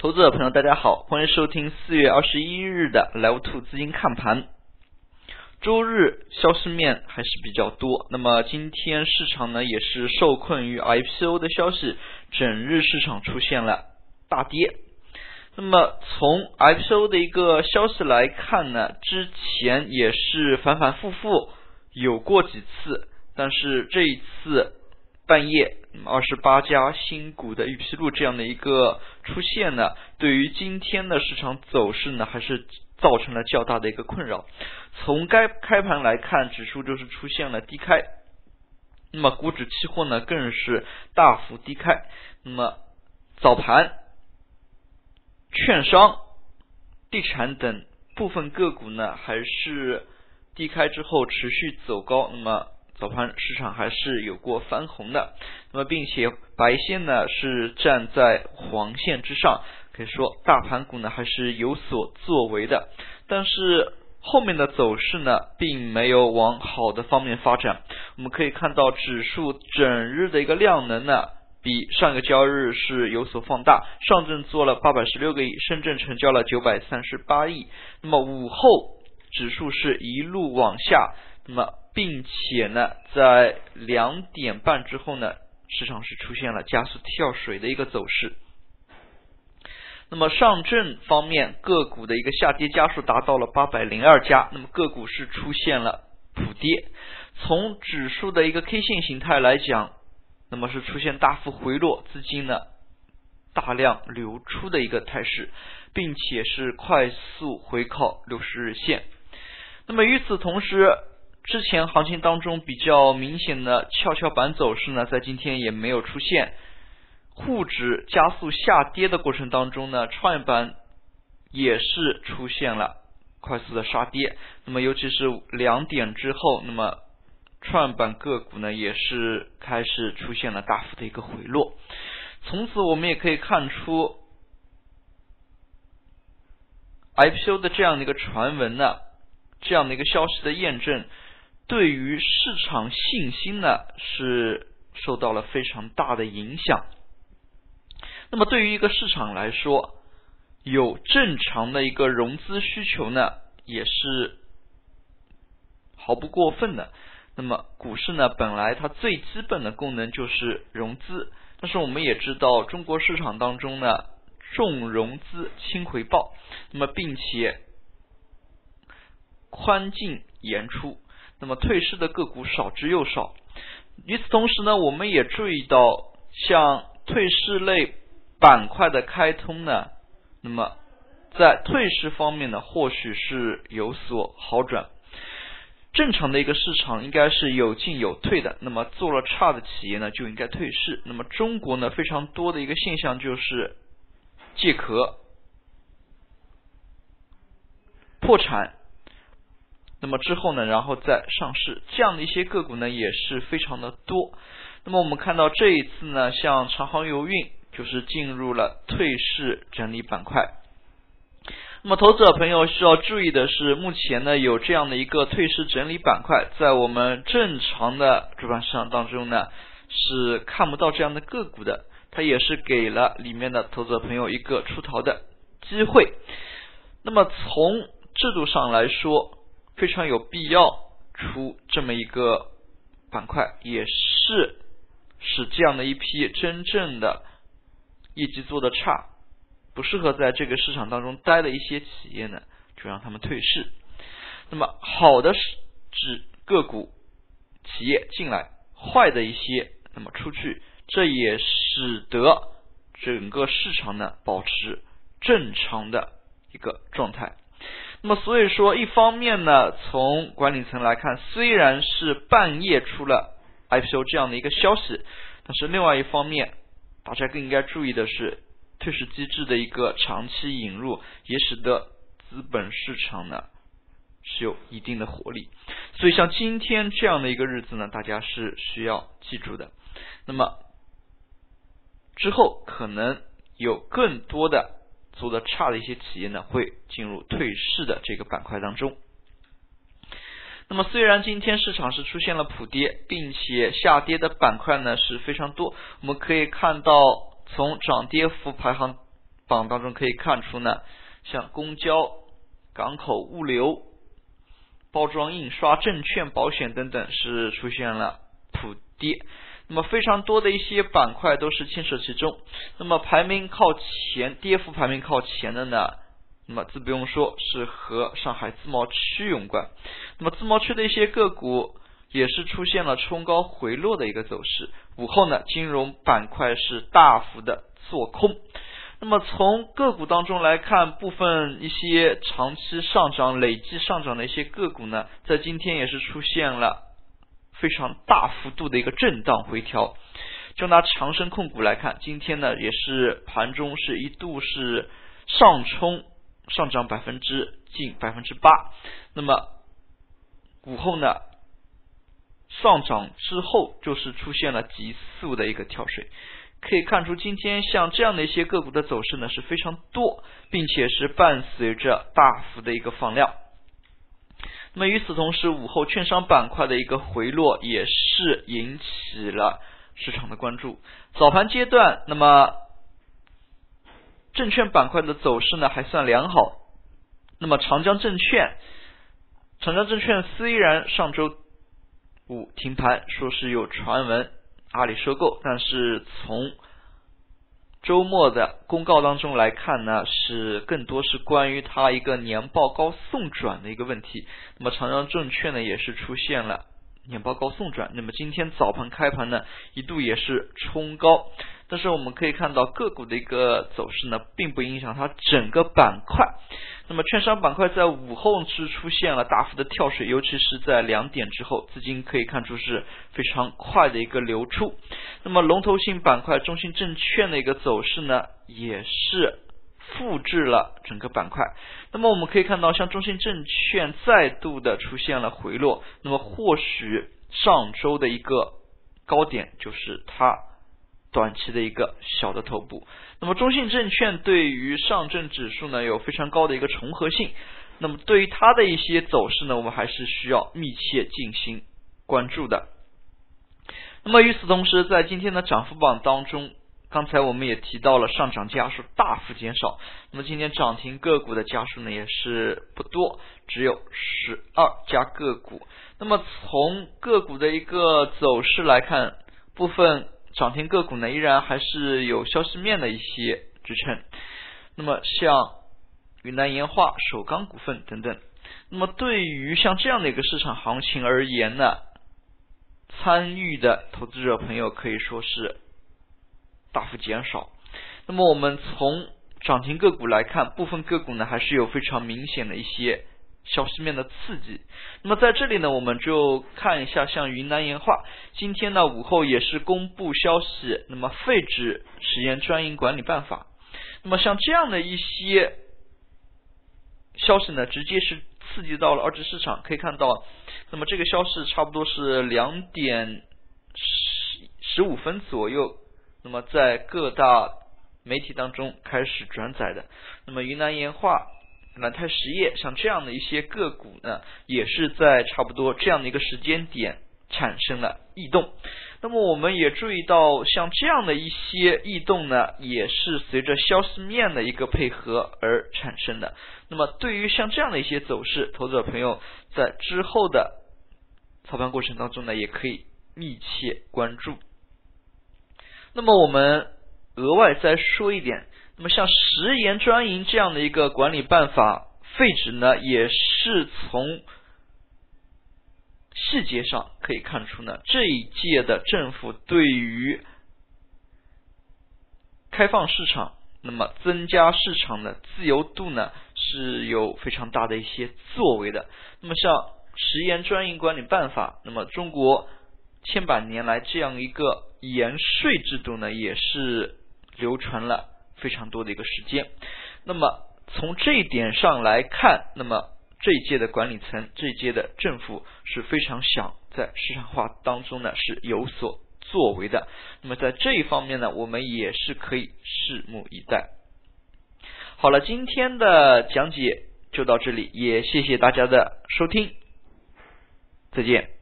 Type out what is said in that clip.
投资者朋友，大家好，欢迎收听四月二十一日的 Live Two 资金看盘。周日消息面还是比较多，那么今天市场呢也是受困于 IPO 的消息，整日市场出现了大跌。那么从 IPO 的一个消息来看呢，之前也是反反复复有过几次，但是这一次半夜二十八家新股的预披露这样的一个出现呢，对于今天的市场走势呢，还是造成了较大的一个困扰。从该开盘来看，指数就是出现了低开，那么股指期货呢更是大幅低开，那么早盘。券商、地产等部分个股呢，还是低开之后持续走高。那么早盘市场还是有过翻红的。那么并且白线呢是站在黄线之上，可以说大盘股呢还是有所作为的。但是后面的走势呢，并没有往好的方面发展。我们可以看到指数整日的一个量能呢。比上个交易日是有所放大，上证做了八百十六个亿，深圳成交了九百三十八亿。那么午后指数是一路往下，那么并且呢，在两点半之后呢，市场是出现了加速跳水的一个走势。那么上证方面个股的一个下跌家数达到了八百零二家，那么个股是出现了普跌。从指数的一个 K 线形态来讲。那么是出现大幅回落，资金呢大量流出的一个态势，并且是快速回靠六十日线。那么与此同时，之前行情当中比较明显的跷跷板走势呢，在今天也没有出现。沪指加速下跌的过程当中呢，创业板也是出现了快速的杀跌。那么尤其是两点之后，那么。创业板个股呢，也是开始出现了大幅的一个回落。从此，我们也可以看出，IPO 的这样的一个传闻呢，这样的一个消息的验证，对于市场信心呢，是受到了非常大的影响。那么，对于一个市场来说，有正常的一个融资需求呢，也是毫不过分的。那么股市呢，本来它最基本的功能就是融资，但是我们也知道，中国市场当中呢，重融资轻回报，那么并且宽进严出，那么退市的个股少之又少。与此同时呢，我们也注意到，像退市类板块的开通呢，那么在退市方面呢，或许是有所好转。正常的一个市场应该是有进有退的，那么做了差的企业呢就应该退市。那么中国呢非常多的一个现象就是借壳、破产，那么之后呢然后再上市，这样的一些个股呢也是非常的多。那么我们看到这一次呢，像长航油运就是进入了退市整理板块。那么，投资者朋友需要注意的是，目前呢有这样的一个退市整理板块，在我们正常的主板市场当中呢是看不到这样的个股的，它也是给了里面的投资者朋友一个出逃的机会。那么从制度上来说，非常有必要出这么一个板块，也是使这样的一批真正的业绩做的差。不适合在这个市场当中待的一些企业呢，就让他们退市。那么好的是指个股企业进来，坏的一些那么出去，这也使得整个市场呢保持正常的一个状态。那么所以说，一方面呢，从管理层来看，虽然是半夜出了 IPO 这样的一个消息，但是另外一方面，大家更应该注意的是。退市机制的一个长期引入，也使得资本市场呢是有一定的活力。所以像今天这样的一个日子呢，大家是需要记住的。那么之后可能有更多的做的差的一些企业呢，会进入退市的这个板块当中。那么虽然今天市场是出现了普跌，并且下跌的板块呢是非常多，我们可以看到。从涨跌幅排行榜当中可以看出呢，像公交、港口、物流、包装、印刷、证券、保险等等是出现了普跌。那么非常多的一些板块都是牵涉其中。那么排名靠前，跌幅排名靠前的呢，那么自不用说，是和上海自贸区有关。那么自贸区的一些个股也是出现了冲高回落的一个走势。午后呢，金融板块是大幅的做空。那么从个股当中来看，部分一些长期上涨、累计上涨的一些个股呢，在今天也是出现了。非常大幅度的一个震荡回调，就拿长生控股来看，今天呢也是盘中是一度是上冲上涨百分之近百分之八，那么午后呢上涨之后就是出现了急速的一个跳水，可以看出今天像这样的一些个股的走势呢是非常多，并且是伴随着大幅的一个放量。那么与此同时，午后券商板块的一个回落也是引起了市场的关注。早盘阶段，那么证券板块的走势呢还算良好。那么长江证券，长江证券虽然上周五停盘，说是有传闻阿里收购，但是从周末的公告当中来看呢，是更多是关于它一个年报高送转的一个问题。那么长江证券呢，也是出现了年报高送转。那么今天早盘开盘呢，一度也是冲高。但是我们可以看到个股的一个走势呢，并不影响它整个板块。那么券商板块在午后是出现了大幅的跳水，尤其是在两点之后，资金可以看出是非常快的一个流出。那么龙头性板块中信证券的一个走势呢，也是复制了整个板块。那么我们可以看到，像中信证券再度的出现了回落，那么或许上周的一个高点就是它。短期的一个小的头部，那么中信证券对于上证指数呢有非常高的一个重合性，那么对于它的一些走势呢，我们还是需要密切进行关注的。那么与此同时，在今天的涨幅榜当中，刚才我们也提到了上涨家数大幅减少，那么今天涨停个股的家数呢也是不多，只有十二家个股。那么从个股的一个走势来看，部分。涨停个股呢，依然还是有消息面的一些支撑。那么像云南岩化、首钢股份等等。那么对于像这样的一个市场行情而言呢，参与的投资者朋友可以说是大幅减少。那么我们从涨停个股来看，部分个股呢还是有非常明显的一些。消息面的刺激，那么在这里呢，我们就看一下像云南岩化，今天呢午后也是公布消息，那么废止实验专营管理办法，那么像这样的一些消息呢，直接是刺激到了二级市场，可以看到，那么这个消息差不多是两点十十五分左右，那么在各大媒体当中开始转载的，那么云南岩化。南泰实业像这样的一些个股呢，也是在差不多这样的一个时间点产生了异动。那么我们也注意到，像这样的一些异动呢，也是随着消息面的一个配合而产生的。那么对于像这样的一些走势，投资者朋友在之后的操盘过程当中呢，也可以密切关注。那么我们额外再说一点。那么像食盐专营这样的一个管理办法废止呢，也是从细节上可以看出呢，这一届的政府对于开放市场，那么增加市场的自由度呢，是有非常大的一些作为的。那么像食盐专营管理办法，那么中国千百年来这样一个盐税制度呢，也是流传了。非常多的一个时间，那么从这一点上来看，那么这一届的管理层，这一届的政府是非常想在市场化当中呢是有所作为的。那么在这一方面呢，我们也是可以拭目以待。好了，今天的讲解就到这里，也谢谢大家的收听，再见。